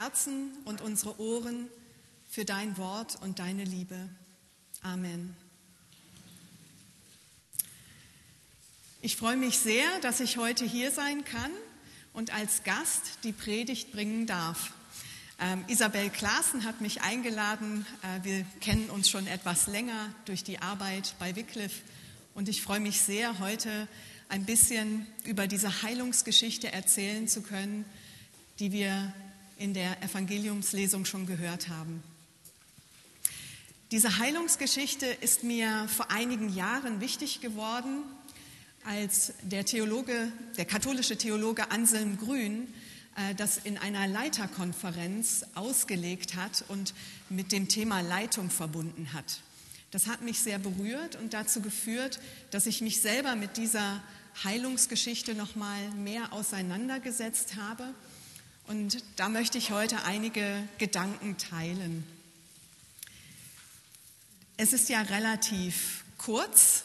Herzen und unsere Ohren für dein Wort und deine Liebe. Amen. Ich freue mich sehr, dass ich heute hier sein kann und als Gast die Predigt bringen darf. Ähm, Isabel Klaassen hat mich eingeladen. Äh, wir kennen uns schon etwas länger durch die Arbeit bei Wycliffe und ich freue mich sehr, heute ein bisschen über diese Heilungsgeschichte erzählen zu können, die wir in der Evangeliumslesung schon gehört haben. Diese Heilungsgeschichte ist mir vor einigen Jahren wichtig geworden, als der Theologe, der katholische Theologe Anselm Grün äh, das in einer Leiterkonferenz ausgelegt hat und mit dem Thema Leitung verbunden hat. Das hat mich sehr berührt und dazu geführt, dass ich mich selber mit dieser Heilungsgeschichte noch mal mehr auseinandergesetzt habe und da möchte ich heute einige Gedanken teilen. Es ist ja relativ kurz,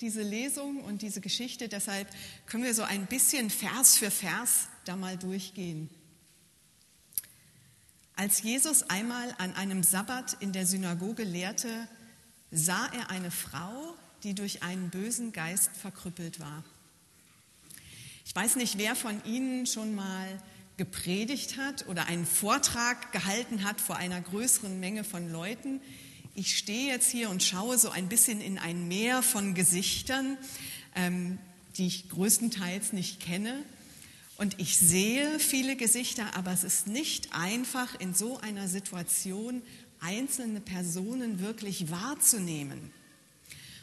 diese Lesung und diese Geschichte, deshalb können wir so ein bisschen Vers für Vers da mal durchgehen. Als Jesus einmal an einem Sabbat in der Synagoge lehrte, sah er eine Frau, die durch einen bösen Geist verkrüppelt war. Ich weiß nicht, wer von Ihnen schon mal gepredigt hat oder einen Vortrag gehalten hat vor einer größeren Menge von Leuten. Ich stehe jetzt hier und schaue so ein bisschen in ein Meer von Gesichtern, ähm, die ich größtenteils nicht kenne. Und ich sehe viele Gesichter, aber es ist nicht einfach, in so einer Situation einzelne Personen wirklich wahrzunehmen.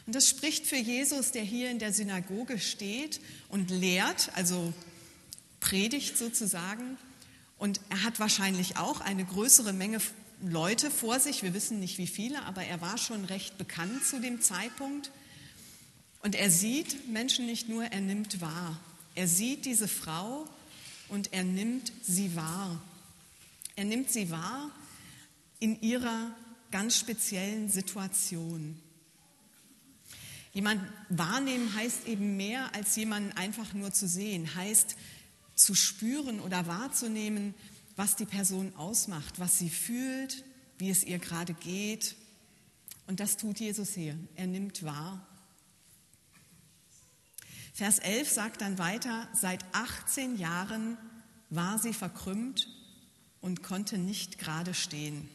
Und das spricht für Jesus, der hier in der Synagoge steht und lehrt, also Predigt sozusagen. Und er hat wahrscheinlich auch eine größere Menge Leute vor sich. Wir wissen nicht wie viele, aber er war schon recht bekannt zu dem Zeitpunkt. Und er sieht Menschen nicht nur, er nimmt wahr. Er sieht diese Frau und er nimmt sie wahr. Er nimmt sie wahr in ihrer ganz speziellen Situation. Jemand wahrnehmen heißt eben mehr als jemanden einfach nur zu sehen, heißt zu spüren oder wahrzunehmen, was die Person ausmacht, was sie fühlt, wie es ihr gerade geht. Und das tut Jesus hier. Er nimmt wahr. Vers 11 sagt dann weiter, seit 18 Jahren war sie verkrümmt und konnte nicht gerade stehen.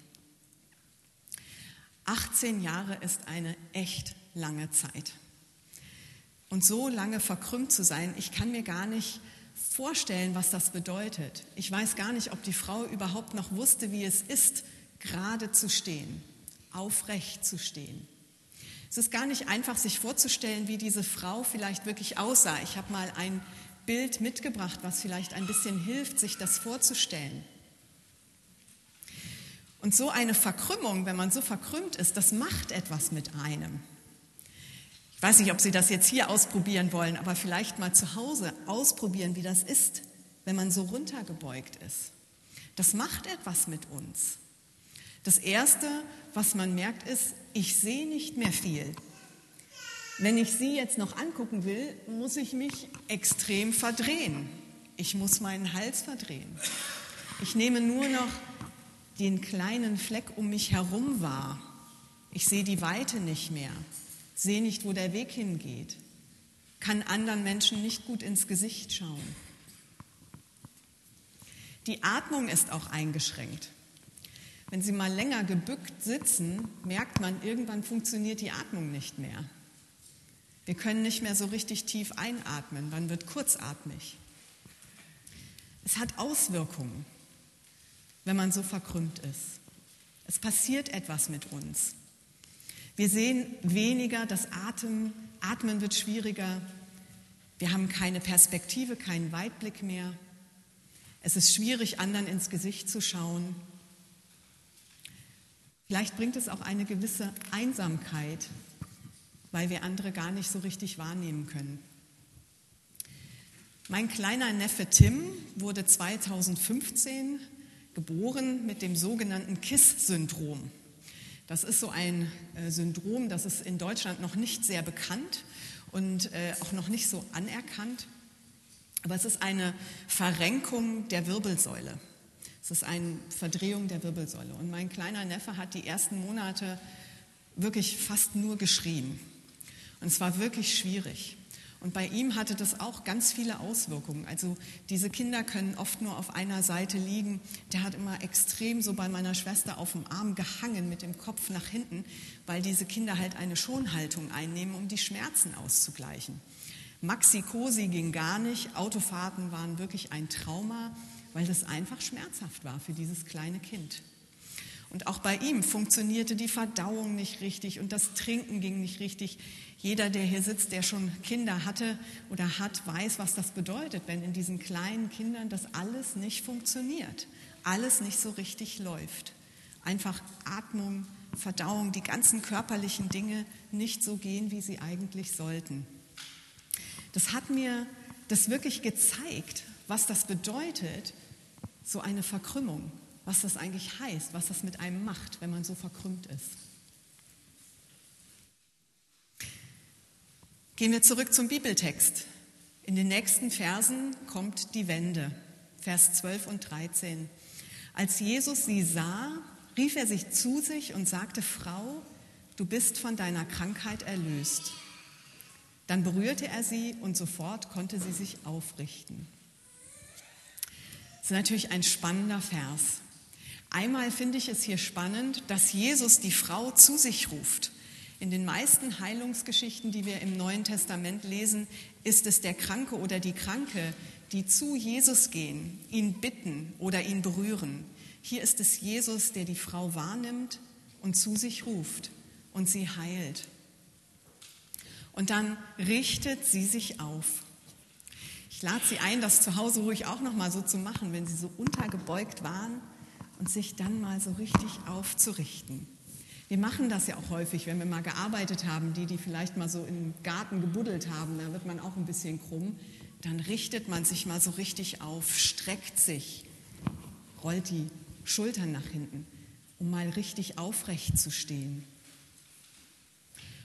18 Jahre ist eine echt lange Zeit. Und so lange verkrümmt zu sein, ich kann mir gar nicht vorstellen, was das bedeutet. Ich weiß gar nicht, ob die Frau überhaupt noch wusste, wie es ist, gerade zu stehen, aufrecht zu stehen. Es ist gar nicht einfach, sich vorzustellen, wie diese Frau vielleicht wirklich aussah. Ich habe mal ein Bild mitgebracht, was vielleicht ein bisschen hilft, sich das vorzustellen. Und so eine Verkrümmung, wenn man so verkrümmt ist, das macht etwas mit einem. Ich weiß nicht, ob Sie das jetzt hier ausprobieren wollen, aber vielleicht mal zu Hause ausprobieren, wie das ist, wenn man so runtergebeugt ist. Das macht etwas mit uns. Das Erste, was man merkt, ist, ich sehe nicht mehr viel. Wenn ich Sie jetzt noch angucken will, muss ich mich extrem verdrehen. Ich muss meinen Hals verdrehen. Ich nehme nur noch den kleinen Fleck um mich herum wahr. Ich sehe die Weite nicht mehr sehe nicht, wo der Weg hingeht, kann anderen Menschen nicht gut ins Gesicht schauen. Die Atmung ist auch eingeschränkt. Wenn Sie mal länger gebückt sitzen, merkt man, irgendwann funktioniert die Atmung nicht mehr. Wir können nicht mehr so richtig tief einatmen, man wird kurzatmig. Es hat Auswirkungen, wenn man so verkrümmt ist. Es passiert etwas mit uns. Wir sehen weniger, das Atem, Atmen wird schwieriger. Wir haben keine Perspektive, keinen Weitblick mehr. Es ist schwierig, anderen ins Gesicht zu schauen. Vielleicht bringt es auch eine gewisse Einsamkeit, weil wir andere gar nicht so richtig wahrnehmen können. Mein kleiner Neffe Tim wurde 2015 geboren mit dem sogenannten KISS-Syndrom. Das ist so ein äh, Syndrom, das ist in Deutschland noch nicht sehr bekannt und äh, auch noch nicht so anerkannt. Aber es ist eine Verrenkung der Wirbelsäule. Es ist eine Verdrehung der Wirbelsäule. Und mein kleiner Neffe hat die ersten Monate wirklich fast nur geschrien. Und es war wirklich schwierig. Und bei ihm hatte das auch ganz viele Auswirkungen. Also diese Kinder können oft nur auf einer Seite liegen. Der hat immer extrem so bei meiner Schwester auf dem Arm gehangen mit dem Kopf nach hinten, weil diese Kinder halt eine Schonhaltung einnehmen, um die Schmerzen auszugleichen. Maxi-Cosi ging gar nicht. Autofahrten waren wirklich ein Trauma, weil das einfach schmerzhaft war für dieses kleine Kind. Und auch bei ihm funktionierte die Verdauung nicht richtig und das Trinken ging nicht richtig. Jeder, der hier sitzt, der schon Kinder hatte oder hat, weiß, was das bedeutet, wenn in diesen kleinen Kindern das alles nicht funktioniert, alles nicht so richtig läuft. Einfach Atmung, Verdauung, die ganzen körperlichen Dinge nicht so gehen, wie sie eigentlich sollten. Das hat mir das wirklich gezeigt, was das bedeutet, so eine Verkrümmung was das eigentlich heißt, was das mit einem macht, wenn man so verkrümmt ist. Gehen wir zurück zum Bibeltext. In den nächsten Versen kommt die Wende, Vers 12 und 13. Als Jesus sie sah, rief er sich zu sich und sagte, Frau, du bist von deiner Krankheit erlöst. Dann berührte er sie und sofort konnte sie sich aufrichten. Das ist natürlich ein spannender Vers. Einmal finde ich es hier spannend, dass Jesus die Frau zu sich ruft. In den meisten Heilungsgeschichten, die wir im Neuen Testament lesen, ist es der Kranke oder die Kranke, die zu Jesus gehen, ihn bitten oder ihn berühren. Hier ist es Jesus, der die Frau wahrnimmt und zu sich ruft und sie heilt. Und dann richtet sie sich auf. Ich lade Sie ein, das zu Hause ruhig auch noch mal so zu machen, wenn Sie so untergebeugt waren und sich dann mal so richtig aufzurichten. Wir machen das ja auch häufig, wenn wir mal gearbeitet haben, die, die vielleicht mal so im Garten gebuddelt haben, da wird man auch ein bisschen krumm. Dann richtet man sich mal so richtig auf, streckt sich, rollt die Schultern nach hinten, um mal richtig aufrecht zu stehen.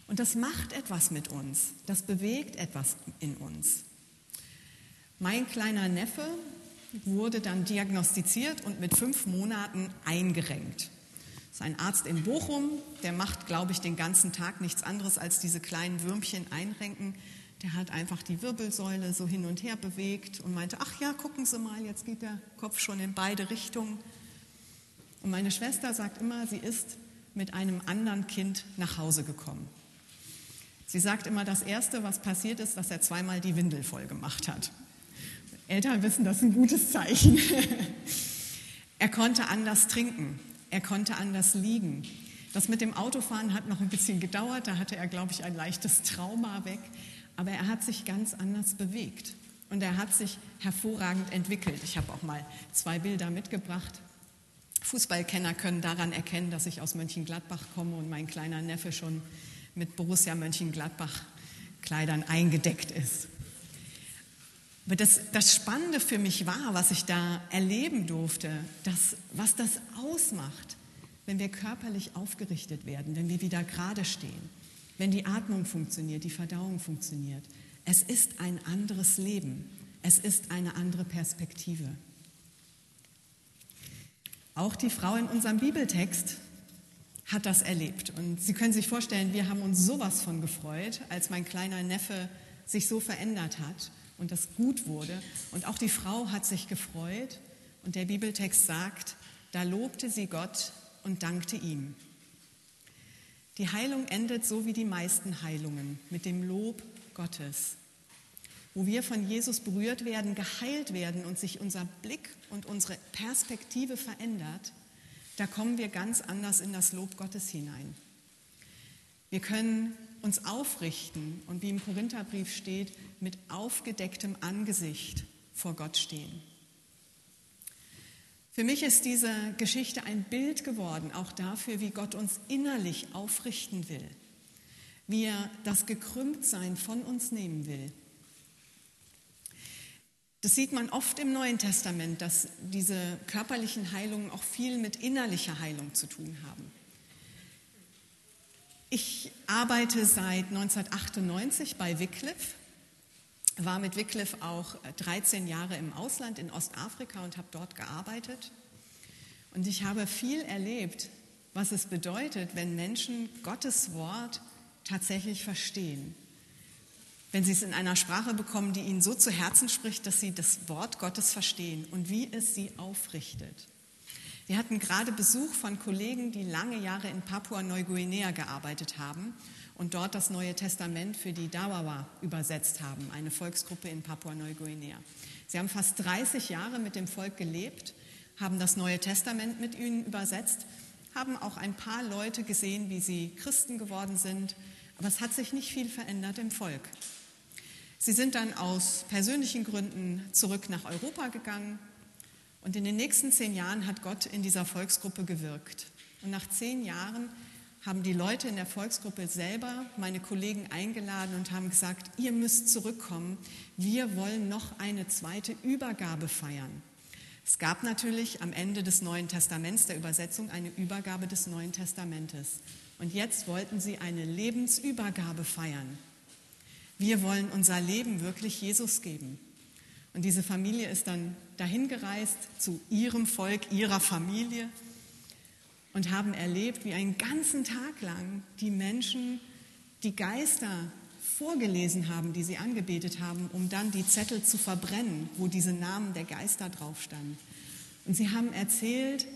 Und das macht etwas mit uns, das bewegt etwas in uns. Mein kleiner Neffe, wurde dann diagnostiziert und mit fünf Monaten eingerenkt. Das ist ein Arzt in Bochum, der macht, glaube ich, den ganzen Tag nichts anderes als diese kleinen Würmchen einrenken. Der hat einfach die Wirbelsäule so hin und her bewegt und meinte, ach ja, gucken Sie mal, jetzt geht der Kopf schon in beide Richtungen. Und meine Schwester sagt immer, sie ist mit einem anderen Kind nach Hause gekommen. Sie sagt immer, das Erste, was passiert ist, dass er zweimal die Windel voll gemacht hat. Eltern wissen, das ist ein gutes Zeichen. er konnte anders trinken, er konnte anders liegen. Das mit dem Autofahren hat noch ein bisschen gedauert, da hatte er, glaube ich, ein leichtes Trauma weg, aber er hat sich ganz anders bewegt und er hat sich hervorragend entwickelt. Ich habe auch mal zwei Bilder mitgebracht. Fußballkenner können daran erkennen, dass ich aus Mönchengladbach komme und mein kleiner Neffe schon mit Borussia Mönchengladbach Kleidern eingedeckt ist. Aber das, das Spannende für mich war, was ich da erleben durfte, dass, was das ausmacht, wenn wir körperlich aufgerichtet werden, wenn wir wieder gerade stehen, wenn die Atmung funktioniert, die Verdauung funktioniert. Es ist ein anderes Leben. Es ist eine andere Perspektive. Auch die Frau in unserem Bibeltext hat das erlebt. Und Sie können sich vorstellen, wir haben uns sowas von gefreut, als mein kleiner Neffe sich so verändert hat und das gut wurde. Und auch die Frau hat sich gefreut. Und der Bibeltext sagt, da lobte sie Gott und dankte ihm. Die Heilung endet so wie die meisten Heilungen mit dem Lob Gottes, wo wir von Jesus berührt werden, geheilt werden und sich unser Blick und unsere Perspektive verändert, da kommen wir ganz anders in das Lob Gottes hinein. Wir können uns aufrichten und wie im Korintherbrief steht, mit aufgedecktem Angesicht vor Gott stehen. Für mich ist diese Geschichte ein Bild geworden, auch dafür, wie Gott uns innerlich aufrichten will, wie er das Gekrümmtsein von uns nehmen will. Das sieht man oft im Neuen Testament, dass diese körperlichen Heilungen auch viel mit innerlicher Heilung zu tun haben. Ich arbeite seit 1998 bei Wycliffe, war mit Wycliffe auch 13 Jahre im Ausland in Ostafrika und habe dort gearbeitet. Und ich habe viel erlebt, was es bedeutet, wenn Menschen Gottes Wort tatsächlich verstehen. Wenn sie es in einer Sprache bekommen, die ihnen so zu Herzen spricht, dass sie das Wort Gottes verstehen und wie es sie aufrichtet. Wir hatten gerade Besuch von Kollegen, die lange Jahre in Papua-Neuguinea gearbeitet haben und dort das Neue Testament für die Dawawa übersetzt haben, eine Volksgruppe in Papua-Neuguinea. Sie haben fast 30 Jahre mit dem Volk gelebt, haben das Neue Testament mit ihnen übersetzt, haben auch ein paar Leute gesehen, wie sie Christen geworden sind, aber es hat sich nicht viel verändert im Volk. Sie sind dann aus persönlichen Gründen zurück nach Europa gegangen, und in den nächsten zehn Jahren hat Gott in dieser Volksgruppe gewirkt. Und nach zehn Jahren haben die Leute in der Volksgruppe selber meine Kollegen eingeladen und haben gesagt, ihr müsst zurückkommen. Wir wollen noch eine zweite Übergabe feiern. Es gab natürlich am Ende des Neuen Testaments, der Übersetzung, eine Übergabe des Neuen Testamentes. Und jetzt wollten sie eine Lebensübergabe feiern. Wir wollen unser Leben wirklich Jesus geben. Und diese Familie ist dann dahin gereist zu ihrem Volk, ihrer Familie und haben erlebt, wie einen ganzen Tag lang die Menschen die Geister vorgelesen haben, die sie angebetet haben, um dann die Zettel zu verbrennen, wo diese Namen der Geister drauf standen. Und sie haben erzählt,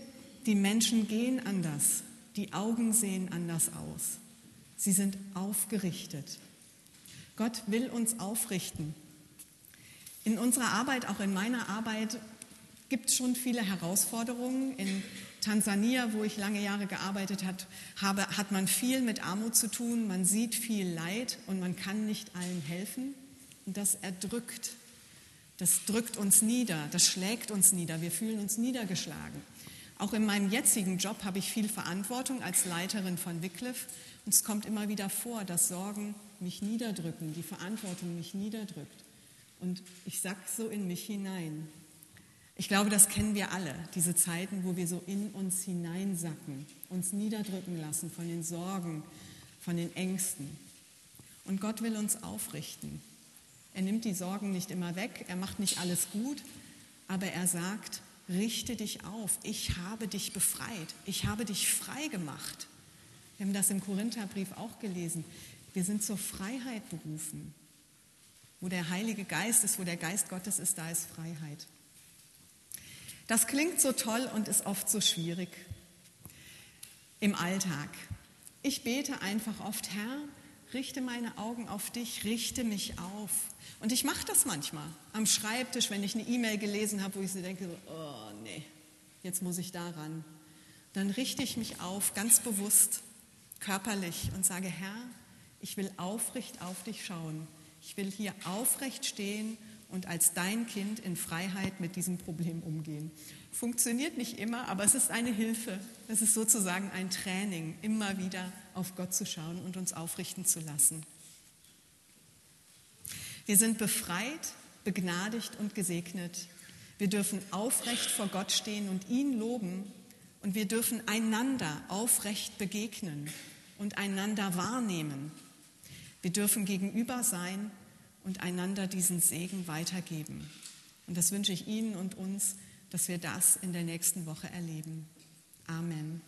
die Menschen gehen anders, die Augen sehen anders aus. Sie sind aufgerichtet. Gott will uns aufrichten. In unserer Arbeit, auch in meiner Arbeit, gibt es schon viele Herausforderungen. In Tansania, wo ich lange Jahre gearbeitet hat, habe, hat man viel mit Armut zu tun. Man sieht viel Leid und man kann nicht allen helfen. Und das erdrückt. Das drückt uns nieder, das schlägt uns nieder. Wir fühlen uns niedergeschlagen. Auch in meinem jetzigen Job habe ich viel Verantwortung als Leiterin von Wycliffe. Und es kommt immer wieder vor, dass Sorgen mich niederdrücken, die Verantwortung mich niederdrückt. Und ich sag so in mich hinein. Ich glaube, das kennen wir alle, diese Zeiten, wo wir so in uns hineinsacken, uns niederdrücken lassen von den Sorgen, von den Ängsten. Und Gott will uns aufrichten. Er nimmt die Sorgen nicht immer weg, er macht nicht alles gut, aber er sagt, richte dich auf, ich habe dich befreit, ich habe dich frei gemacht. Wir haben das im Korintherbrief auch gelesen. Wir sind zur Freiheit berufen. Wo der Heilige Geist ist, wo der Geist Gottes ist, da ist Freiheit. Das klingt so toll und ist oft so schwierig im Alltag. Ich bete einfach oft, Herr, richte meine Augen auf dich, richte mich auf. Und ich mache das manchmal am Schreibtisch, wenn ich eine E-Mail gelesen habe, wo ich so denke, oh nee, jetzt muss ich daran. Dann richte ich mich auf, ganz bewusst, körperlich und sage, Herr, ich will aufrecht auf dich schauen. Ich will hier aufrecht stehen und als dein Kind in Freiheit mit diesem Problem umgehen. Funktioniert nicht immer, aber es ist eine Hilfe. Es ist sozusagen ein Training, immer wieder auf Gott zu schauen und uns aufrichten zu lassen. Wir sind befreit, begnadigt und gesegnet. Wir dürfen aufrecht vor Gott stehen und ihn loben und wir dürfen einander aufrecht begegnen und einander wahrnehmen wir dürfen gegenüber sein und einander diesen Segen weitergeben. Und das wünsche ich Ihnen und uns, dass wir das in der nächsten Woche erleben. Amen.